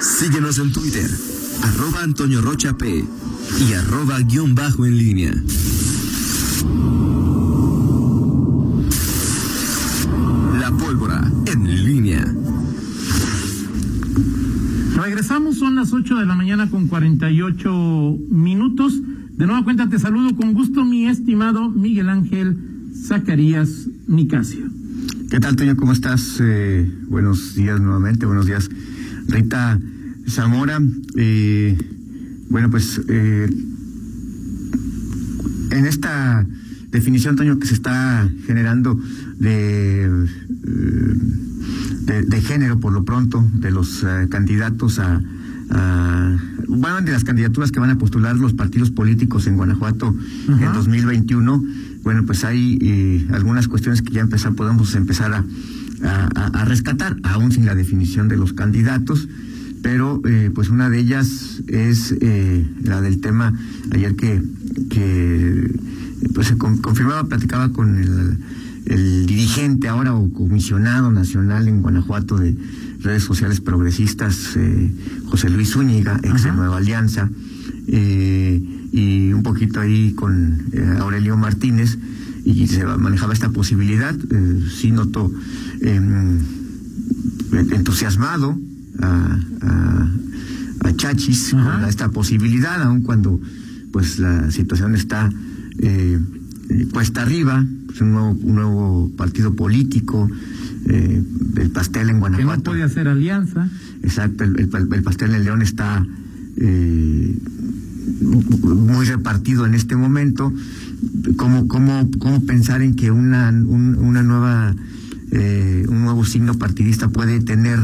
Síguenos en Twitter, arroba Antonio Rocha P y arroba guion bajo en línea. La pólvora en línea. Regresamos, son las 8 de la mañana con 48 minutos. De nueva cuenta te saludo con gusto, mi estimado Miguel Ángel Zacarías Nicasio. ¿Qué tal, Toño? ¿Cómo estás? Eh, buenos días nuevamente, buenos días. Rita Zamora, eh, bueno, pues eh, en esta definición, Toño, que se está generando de, de, género por lo pronto, de los candidatos a, bueno, de las candidaturas que van a postular los partidos políticos en Guanajuato en 2021, bueno, pues hay algunas cuestiones que ya empezar, podemos empezar a, a, rescatar, aún sin la definición de los candidatos, pero eh, pues una de ellas es eh, la del tema ayer que, que pues se confirmaba, platicaba con el, dirigente ahora o comisionado nacional en Guanajuato de redes sociales progresistas, eh, José Luis Zúñiga, ex de Nueva Alianza, y un poquito ahí con Aurelio Martínez, y se manejaba esta posibilidad, sí notó Em, entusiasmado a, Chachis con esta posibilidad, aun cuando pues la situación está eh, puesta arriba, pues, un, nuevo, un nuevo partido político, eh, el pastel en Guanajuato. Que no puede hacer alianza. Exacto, el, pastel en León está eh, muy repartido en este momento. ¿Cómo, cómo, cómo pensar en que una, una nueva eh, un nuevo signo partidista puede tener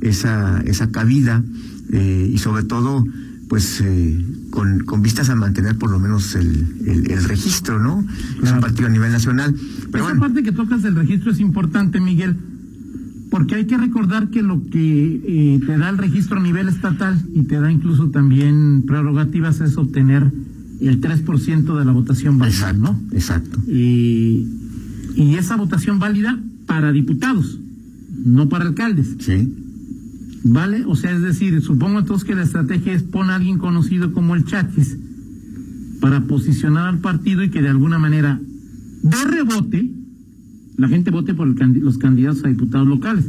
esa, esa cabida eh, y sobre todo pues eh, con, con, vistas a mantener por lo menos el, el, registro, ¿no? Es un partido a nivel nacional. Pero Esa parte que tocas del registro es importante, Miguel, porque hay que recordar que lo que te da el registro a nivel estatal y te da incluso también prerrogativas es obtener el 3% de la votación válida, exacto, ¿no? Exacto. Y, y esa votación válida para diputados, no para alcaldes. Sí. ¿Vale? O sea, es decir, supongo entonces que la estrategia es poner a alguien conocido como el Chachis para posicionar al partido y que de alguna manera de rebote la gente vote por los candidatos a diputados locales.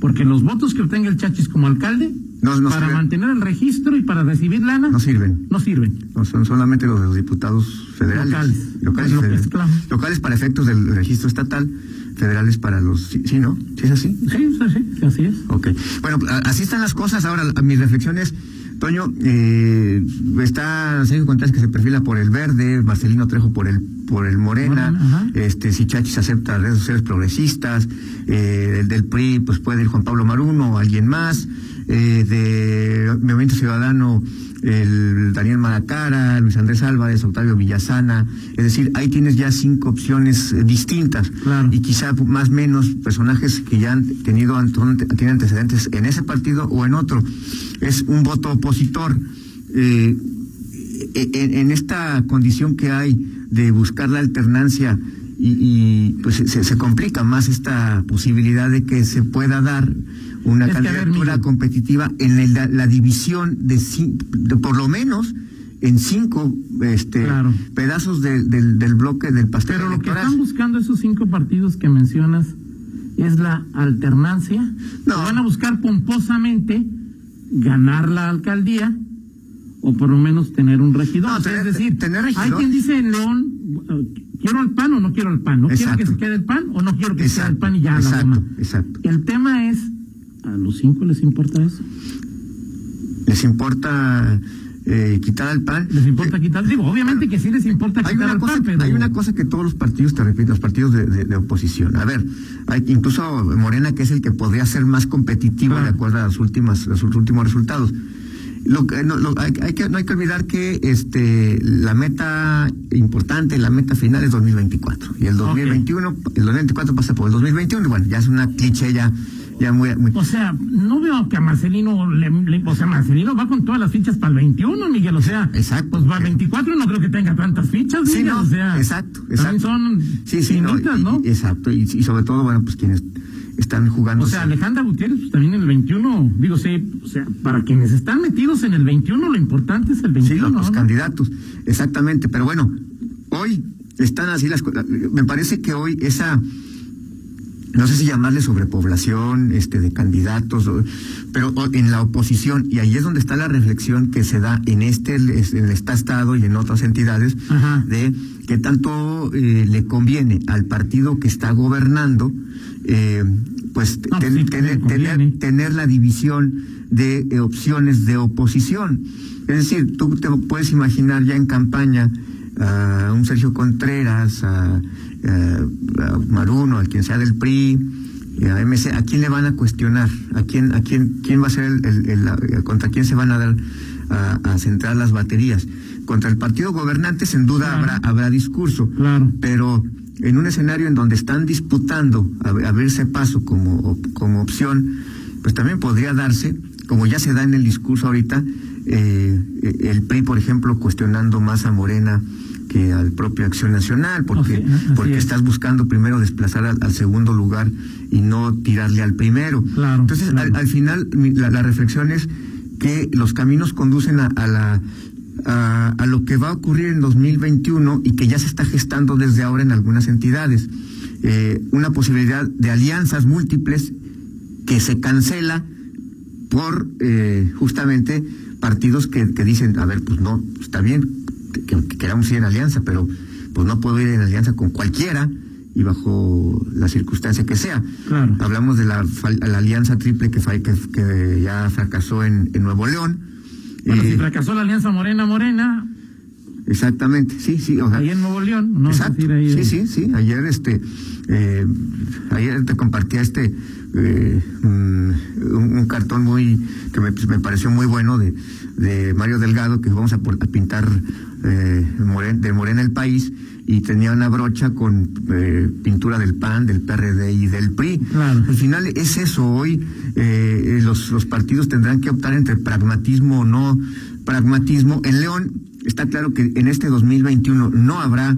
Porque los votos que obtenga el Chachis como alcalde, para mantener el registro y para recibir lana, no sirven. No sirven. No, son solamente los los diputados federales. Locales. Locales, locales para efectos del registro estatal federales para los... ¿Sí, no? ¿Sí es así? Sí, sí, así es. Ok. Bueno, así están las cosas. Ahora, mis reflexiones... Toño, eh, está Sergio Contreras que se perfila por el verde, Marcelino Trejo por el por el Morena, este si Chachis acepta redes sociales progresistas, eh, el del PRI pues puede ir Juan Pablo Maruno o alguien más, eh, de Movimiento Ciudadano el Daniel Maracara, Luis Andrés Álvarez, Octavio Villasana, es decir, ahí tienes ya cinco opciones eh, distintas. Y quizá más o menos personajes que ya han tenido tienen antecedentes en ese partido o en otro. Es un voto opositor. Eh, e, e, en, esta condición que hay de buscar la alternancia y, pues se, se complica más esta posibilidad de que se pueda dar una candidatura competitiva en la división de, por lo menos en cinco este pedazos del, del bloque del pastel. Pero lo que están buscando esos cinco partidos que mencionas es la alternancia. No. Van a buscar pomposamente ganar la alcaldía o por lo menos tener un regidor. es decir, tener regidor. hay quien dice en León, quiero el PAN o no quiero el PAN, no quiero que se quede el PAN o no quiero que se quede el PAN y ya exacto, la Exacto. El tema es ¿A los cinco les importa eso? ¿Les importa eh, quitar al PAN? ¿Les importa quitar? Digo, obviamente que sí les importa quitar al PAN, pero... Hay una cosa que todos los partidos, te repito, los partidos de, oposición. A ver, hay incluso Morena, que es el que podría ser más competitivo de acuerdo a las últimas, los últimos resultados. Lo, no, hay, que, no hay que olvidar que este la meta importante, la meta final es 2024. Y el 2021, el 2024 pasa por el 2021. Bueno, ya es una cliché ya ya muy, O sea, no veo que a Marcelino, le, o sea, Marcelino va con todas las fichas para el 21, Miguel, o sea, exacto. pues va el 24, no creo que tenga tantas fichas, sí, o sea, exacto, exacto. son sí, sí, no, ¿no? exacto, y, sobre todo, bueno, pues quienes están jugando. O sea, Alejandra Gutiérrez, pues también en el 21, digo, sí, o sea, para quienes están metidos en el 21, lo importante es el 21. Sí, los, candidatos, exactamente. Pero bueno, hoy están así las cosas. Me parece que hoy esa no sé si llamarle sobrepoblación este de candidatos, pero en la oposición, y ahí es donde está la reflexión que se da en este, en el Estado y en otras entidades, de qué tanto eh, le conviene al partido que está gobernando, eh, pues, tener, tener, la división de eh, opciones de oposición. Es decir, tú te puedes imaginar ya en campaña a un Sergio Contreras, a a Maruno, a quien sea del PRI, a MC, ¿a quién le van a cuestionar? ¿A quién, a quién, quién va a ser el, contra quién se van a dar a, centrar las baterías? Contra el partido gobernante, sin duda habrá, habrá discurso. Claro. Pero en un escenario en donde están disputando abrirse paso como, como opción, pues también podría darse, como ya se da en el discurso ahorita, eh, el PRI, por ejemplo, cuestionando más a Morena al propio Acción Nacional, porque, porque estás buscando primero desplazar al, segundo lugar y no tirarle al primero. Entonces, Al, final, la, reflexión es que los caminos conducen a, la a, lo que va a ocurrir en 2021 y que ya se está gestando desde ahora en algunas entidades. Eh, una posibilidad de alianzas múltiples que se cancela por eh, justamente partidos que, que, dicen, a ver, pues no, está bien, que, queramos ir en alianza, pero pues no puedo ir en alianza con cualquiera y bajo la circunstancia que sea. Hablamos de la, alianza triple que, que, ya fracasó en, Nuevo León. Bueno, si eh, fracasó la alianza Morena-Morena. Exactamente, sí, sí. ahí en Nuevo León, ¿no? Exacto. sí, sí, sí. Ayer, este, eh, ayer te compartía este, eh, un, un, cartón muy, que me, me pareció muy bueno de, de Mario Delgado, que vamos a, pintar eh, de Morena el país, y tenía una brocha con eh, pintura del PAN, del PRD y del PRI. Al final es eso, hoy eh, los, los partidos tendrán que optar entre pragmatismo o no pragmatismo. En León está claro que en este 2021 no habrá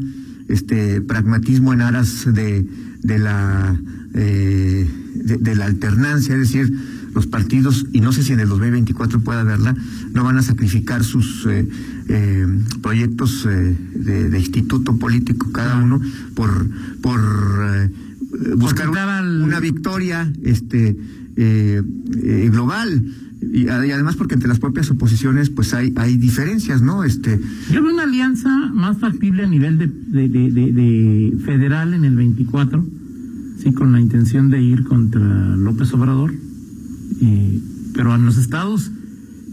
este pragmatismo en aras de, de la eh, de, la alternancia, es decir, los partidos, y no sé si en el 2024 pueda haberla, no van a sacrificar sus eh, eh, proyectos eh, de, instituto político cada uno por, por buscar una, victoria este global. Y, además porque entre las propias oposiciones pues hay hay diferencias no este yo veo una alianza más factible a nivel de, de, de federal en el 24 sí con la intención de ir contra López Obrador pero en los estados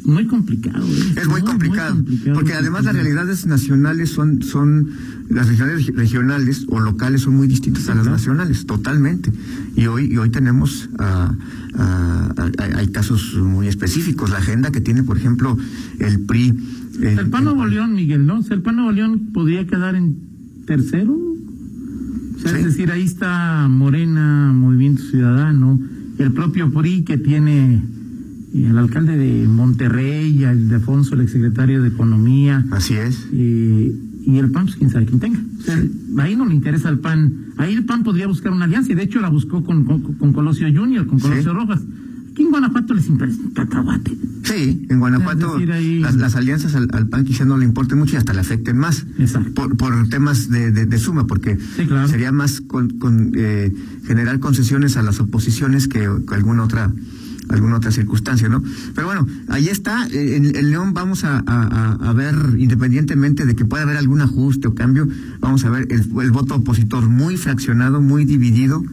muy complicado. ¿eh? Es muy, complicado, porque además las realidades nacionales son, son, las realidades regionales o locales son muy distintas a las nacionales, totalmente. Y hoy, y hoy tenemos, hay casos muy específicos. La agenda que tiene, por ejemplo, el PRI. El, PAN Nuevo León, Miguel, ¿no? el PAN Nuevo León podría quedar en tercero. Es decir, ahí está Morena, Movimiento Ciudadano el propio PRI que tiene el alcalde de Monterrey, el de Afonso, el exsecretario de Economía. Así es. y el PAN, pues quién sabe quién tenga. ahí no le interesa al PAN. Ahí el PAN podría buscar una alianza y de hecho la buscó con, con, Colosio Junior, con Colosio Rojas. Aquí en Guanajuato les interesa un cacahuate. Sí, en Guanajuato las, alianzas al, PAN quizá no le importen mucho y hasta le afecten más. Por, por temas de, de, suma, porque sería más con, con eh, generar concesiones a las oposiciones que, alguna otra alguna otra circunstancia, ¿no? Pero bueno, ahí está. Eh, en, León vamos a, a, ver, independientemente de que pueda haber algún ajuste o cambio, vamos a ver el, el voto opositor muy fraccionado, muy dividido.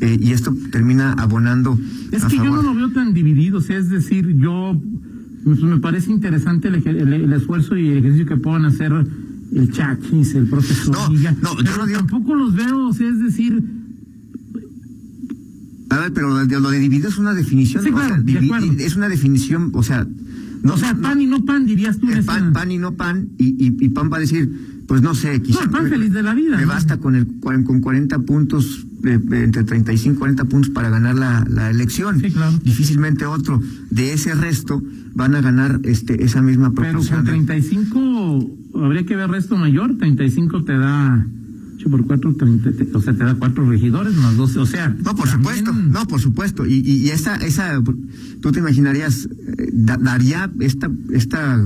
Eh, y esto termina abonando. Es que yo no lo veo tan dividido, o sea, es decir, yo pues, me parece interesante el, esfuerzo y el ejercicio que puedan hacer el Chachis, el profesor. No, no, yo no digo... tampoco los veo, o sea, es decir. A ver, pero lo de, dividido es una definición. Sí, claro, es una definición, o sea. No, o sea, pan y no pan, dirías tú. Pan, pan y no pan, y, y, y pan va a decir, pues no sé, quizás. No, feliz de la vida. Me basta con, el, con 40 puntos entre 35 y 40 puntos para ganar la, elección. Difícilmente otro de ese resto van a ganar este esa misma proporción. Pero con 35 habría que ver resto mayor, 35 te da 8 por 4, 30, o sea, te da cuatro regidores más 12, o sea. No, por supuesto, no, por supuesto. Y, y, esa, esa, tú te imaginarías, eh, daría esta, esta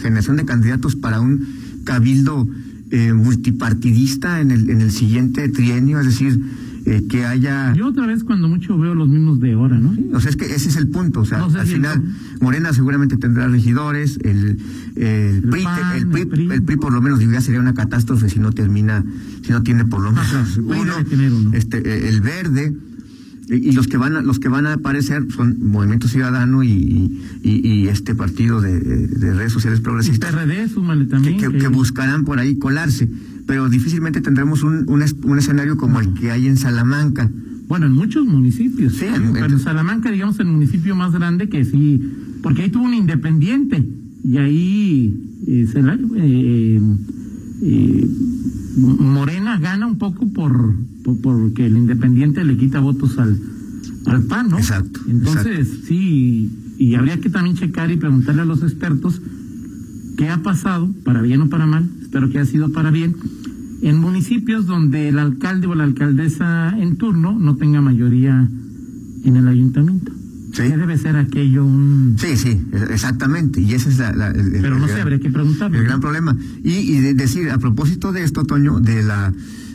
generación de candidatos para un cabildo eh, multipartidista en el, en el siguiente trienio, es decir, eh, que haya... Yo otra vez cuando mucho veo los mismos de ahora, ¿no? o sea, es que ese es el punto, o sea, al final Morena seguramente tendrá regidores, el, el, PRI, el, PRI, por lo menos diría sería una catástrofe si no termina, si no tiene por lo menos uno, este, eh, el verde, y los que van a, los que van a aparecer son Movimiento Ciudadano y, y, este partido de, redes sociales progresistas también, que, que, buscarán por ahí colarse pero difícilmente tendremos un, un, escenario como el que hay en Salamanca. Bueno, en muchos municipios. Sí, pero en Salamanca, digamos, el municipio más grande que sí, porque ahí tuvo un independiente y ahí eh, eh, eh, Morena gana un poco por, porque el independiente le quita votos al, al PAN, ¿no? Exacto. Entonces, sí, y habría que también checar y preguntarle a los expertos qué ha pasado, para bien o para mal, espero que haya sido para bien, en municipios donde el alcalde o la alcaldesa en turno no tenga mayoría en el ayuntamiento. Sí. ¿Qué debe ser aquello un...? Sí, sí, exactamente. Y ese es la... Pero no sé, habría que preguntarlo. El gran problema. Y, y decir, a propósito de esto, Toño, de la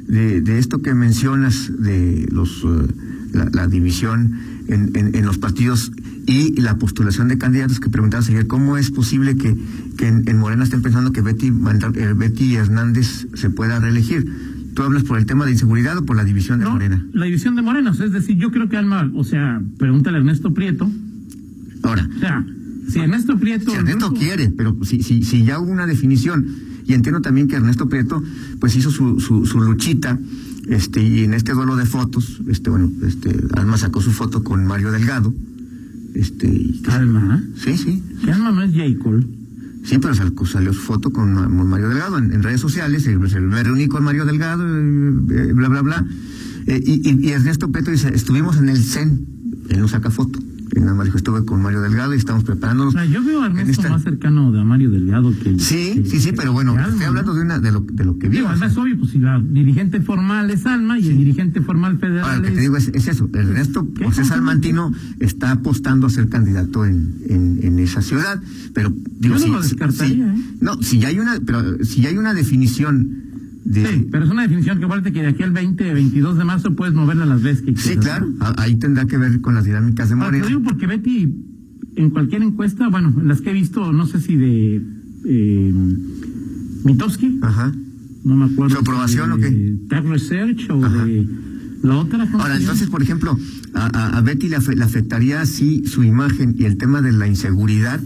de, de esto que mencionas de los eh, la, división en, en, los partidos y la postulación de candidatos que preguntabas ayer, ¿cómo es posible que, que en, Morena estén pensando que Betty, eh, Betty Hernández se pueda reelegir? ¿Tú hablas por el tema de inseguridad o por la división de Morena? La división de Morena, es decir, yo creo que Alma, o sea, pregúntale a Ernesto Prieto. Ahora. O sea, si Ernesto Prieto. Si Ernesto quiere, pero si, si, si ya hubo una definición, y entiendo también que Ernesto Prieto, pues hizo su, su, su luchita este, y en este duelo de fotos, este, bueno, este, Alma sacó su foto con Mario Delgado. Este, Alma, Sí, sí. ¿Qué Alma no es J. Cole? Pero salió, su foto con, Mario Delgado en, redes sociales, se, me reuní con Mario Delgado, eh, bla, bla, bla. Eh, y, y, Ernesto Peto dice, estuvimos en el CEN, él no saca foto nada más dijo, estuve con Mario Delgado y estamos preparándonos. yo veo a Ernesto más cercano de Mario Delgado que... Sí, sí, sí, pero bueno, estoy hablando de, una, de, lo, de lo que vi. además es obvio, pues si la dirigente formal es Alma y el dirigente formal federal Ahora, lo que te digo es, eso, Ernesto José Salmantino está apostando a ser candidato en, en, en esa ciudad, pero digo, yo no si, descartaría, ¿eh? no, si ya hay una, pero si hay una definición Sí, pero es una definición que aparte que de aquí al 20, 22 de marzo puedes moverla las veces que Sí, claro, ahí tendrá que ver con las dinámicas de Morena. Lo digo porque Betty, en cualquier encuesta, bueno, en las que he visto, no sé si de eh, Mitowski, Ajá. no me acuerdo. ¿Su aprobación o qué? Tag Research o de la otra. Ahora, entonces, por ejemplo, a, a Betty le, le afectaría así su imagen y el tema de la inseguridad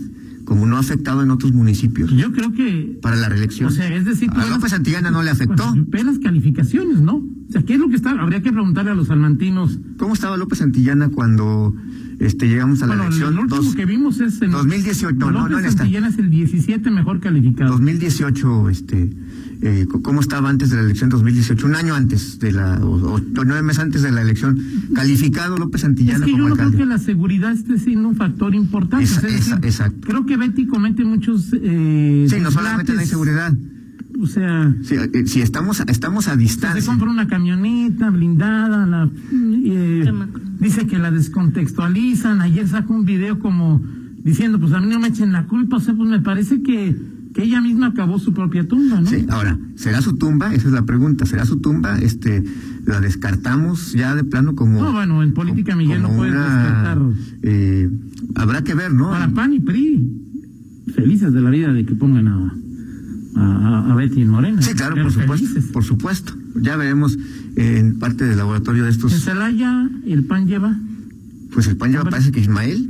como no ha afectado en otros municipios. Yo creo que... Para la reelección. O sea, es decir... A López Santillana no le afectó. Pues, las calificaciones, ¿no? O sea, ¿qué es lo que está? Habría que preguntarle a los salmantinos. ¿Cómo estaba López Santillana cuando este, llegamos a la elección? Lo último que vimos es... En 2018, no, no, no en Santillana es el 17 mejor calificado. 2018, este eh, cómo estaba antes de la elección 2018, un año antes de la, o, nueve meses antes de la elección, calificado López Santillana es que yo no creo que la seguridad esté siendo un factor importante. exacto. Creo que Betty comete muchos. Eh, sí, no solamente la inseguridad. O sea. Sí, eh, si estamos, estamos a distancia. Se compra una camioneta blindada, la, eh, dice que la descontextualizan. Ayer sacó un video como diciendo, pues a mí no me echen la culpa. O sea, pues me parece que que ella misma acabó su propia tumba, ¿no? Sí, ahora, ¿será su tumba? Esa es la pregunta. ¿Será su tumba? Este, ¿La descartamos ya de plano como... No, bueno, en política Miguel no puede descartar... Eh, habrá que ver, ¿no? Para PAN y PRI, felices de la vida de que pongan a, a, a Betty en Morena. Sí, claro, por supuesto, por supuesto. Ya veremos en parte del laboratorio de estos... ¿En Celaya el PAN lleva? Pues el PAN lleva, parece que Ismael...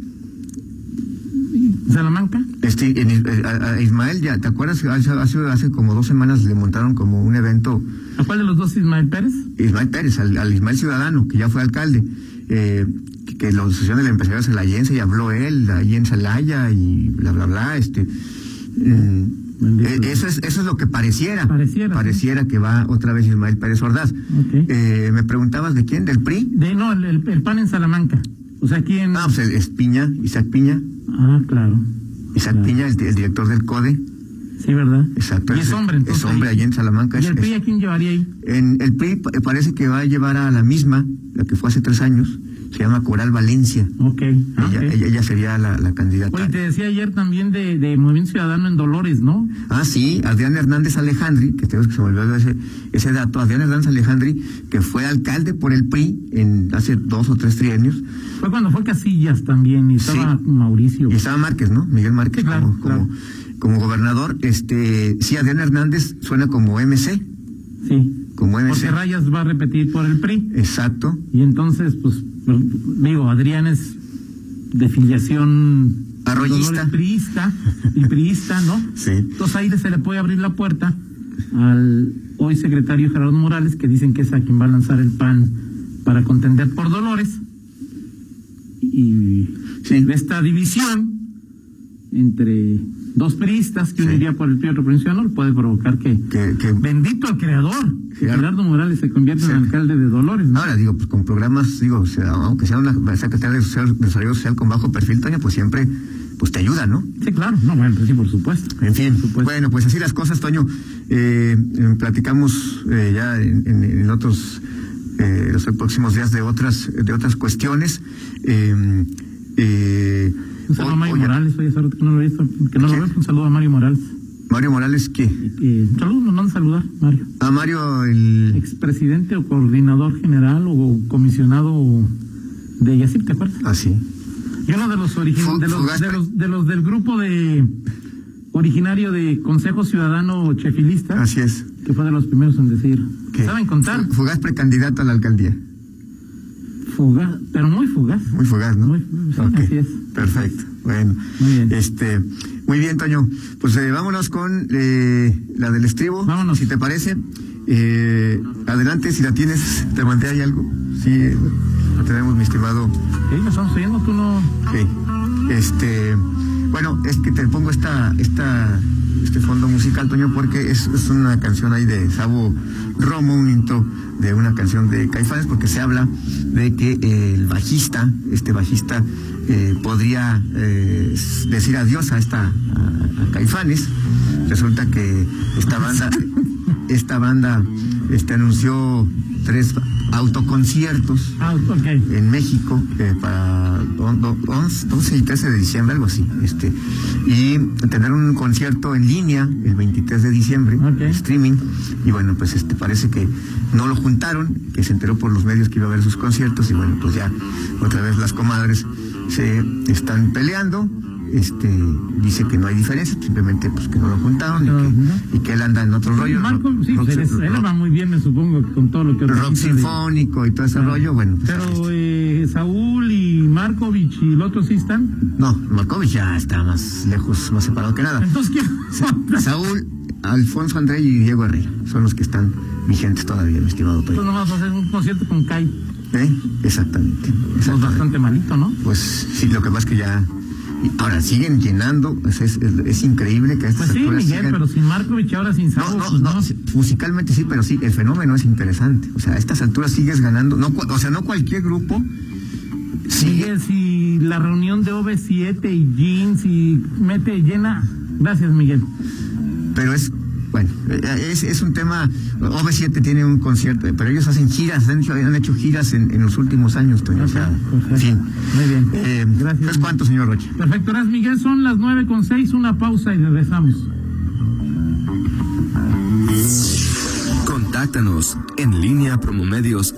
Salamanca. Este, eh, a, Ismael, ya, ¿te acuerdas? Hace, hace, como dos semanas le montaron como un evento. ¿A cuál de los dos Ismael Pérez? Ismael Pérez, al, Ismael Ciudadano, que ya fue alcalde. Eh, que la asociación del empresario celayense y habló él ahí en Celaya y bla, bla, bla. Este, mm, eh, eso es, eso es lo que pareciera. Pareciera. Pareciera que va otra vez Ismael Pérez Ordaz. me preguntabas de quién, del PRI. De no, el, PAN en Salamanca. O sea, ¿quién? Ah, pues es Piña, Isaac Piña. Ah, claro. Isaac Piña, el, director del CODE. Sí, ¿verdad? Exacto. Y es hombre, entonces. Es hombre allí en Salamanca. ¿Y el PRI a quién llevaría ahí? En el PRI parece que va a llevar a la misma, la que fue hace tres años, se llama Coral Valencia. Ok. Ella, okay. ella, sería la, la, candidata. Oye, te decía ayer también de, de, Movimiento Ciudadano en Dolores, ¿no? Ah, sí, Adrián Hernández Alejandri, que tengo que se me olvidó ese, ese dato, Adrián Hernández Alejandri, que fue alcalde por el PRI en hace dos o tres trienios. Fue cuando fue Casillas también, y estaba Sí. Mauricio. Y estaba Márquez, ¿no? Miguel Márquez Sí, claro, como, claro. como, como gobernador. Este, sí, Adrián Hernández suena como MC, Sí. Como. Porque Rayas va a repetir por el PRI. Exacto. Y entonces, pues, digo, Adrián es de filiación Arroyista. Priista y priista, ¿no? Sí. Entonces ahí se le puede abrir la puerta al hoy secretario Gerardo Morales, que dicen que es a quien va a lanzar el PAN para contender por Dolores. Y Sí. esta división entre dos priistas, que Sí. iría por el otro por el puede provocar que, Que, que bendito el creador, que Gerardo- Morales se convierta Sí. en alcalde de Dolores. ¿no? Ahora digo, pues con programas, digo, o sea, aunque sea una secretaria de Desarrollo Social con bajo perfil, Toño, pues siempre pues te ayuda, ¿no? Sí, claro, no, bueno, pues sí, por supuesto. En fin, Por supuesto. bueno, pues así las cosas, Toño. Eh, eh, platicamos eh, ya en, en- en otros, eh, los próximos días de otras, de otras cuestiones. Eh, Un saludo a Mario Morales, oye, que no lo he visto, que no lo un saludo a Mario Morales. Mario Morales, ¿qué? Eh, un saludo, nos manda a saludar, Mario. A Mario, el. Expresidente o coordinador general o comisionado de Yacip, ¿te acuerdas? Ah, sí. Y uno de los, origin- de, los, fugaz- de, los, de los del grupo de originario de Consejo Ciudadano Chefilista, Así es. que fue de los primeros en decir, ¿Qué? ¿saben contar? Fu- Fugaz precandidato a la alcaldía. Fugaz, pero muy fugaz. Muy fugaz, ¿no? Muy sí, así es. Perfecto. Bueno. Muy bien. Este, muy bien, Toño. Pues eh, vámonos con eh, la del estribo. Vámonos. Si te parece. Eh, adelante, si la tienes, te mandé ahí algo. Sí, la tenemos, mi estimado. Sí, me estamos oyendo, tú no... Sí. Este, bueno, es que te pongo esta, esta, este fondo musical, Toño, porque es, es una canción ahí de Sabo Romo, un intro de una canción de Caifanes, porque se habla de que eh, el bajista, este bajista, eh, podría eh, decir adiós a esta, a, a Caifanes. Resulta que esta banda, esta banda, este anunció tres autoconciertos Ah, en México eh, para on- do- 11, 12 y 13 de diciembre, algo así. Este, y tener un concierto en línea el 23 de diciembre, streaming. Y bueno, pues este parece que no lo juntaron, que se enteró por los medios que iba a haber sus conciertos. Y bueno, pues ya otra vez las comadres se están peleando. Este dice que no hay diferencia, simplemente pues que no lo juntaron y, que, no. y que él anda en otro rollo. Marco, sí, rock, pues él, va muy bien, me supongo, con todo lo que rock de- sinfónico y todo ese rollo, bueno. pues, Pero eh, Saúl y Markovich y el otro sí están. No, Markovich ya está más lejos, más separado que nada. Entonces, ¿quién? Saúl, Alfonso André y Diego Herrera son los que están vigentes todavía, mi estimado Entonces Toño. nomás va a hacer un concierto con Kai. ¿Eh? Exactamente. Pues exactamente. bastante malito, ¿no? Pues sí, lo que pasa es que ya. Ahora siguen llenando, es, es, es- es increíble que a estas Pues sí, Miguel, sigan- pero sin Markovich ahora sin No, Saúl. no, musicalmente sí, pero sí, el fenómeno es interesante. O sea, a estas alturas sigues ganando, no, o sea, no cualquier grupo sigue Miguel, si la reunión de OV7 y Jeans y mete llena. Gracias, Miguel. pero es bueno eh, es, es un tema OV7 tiene un concierto pero ellos hacen giras han hecho, han hecho giras en, en los últimos años Toño, o sea, fin Muy bien. eh, Gracias. ¿es cuánto señor Rocha? Perfecto, gracias, Miguel. Son las nueve con seis, una pausa y regresamos. Contáctanos en línea promomedios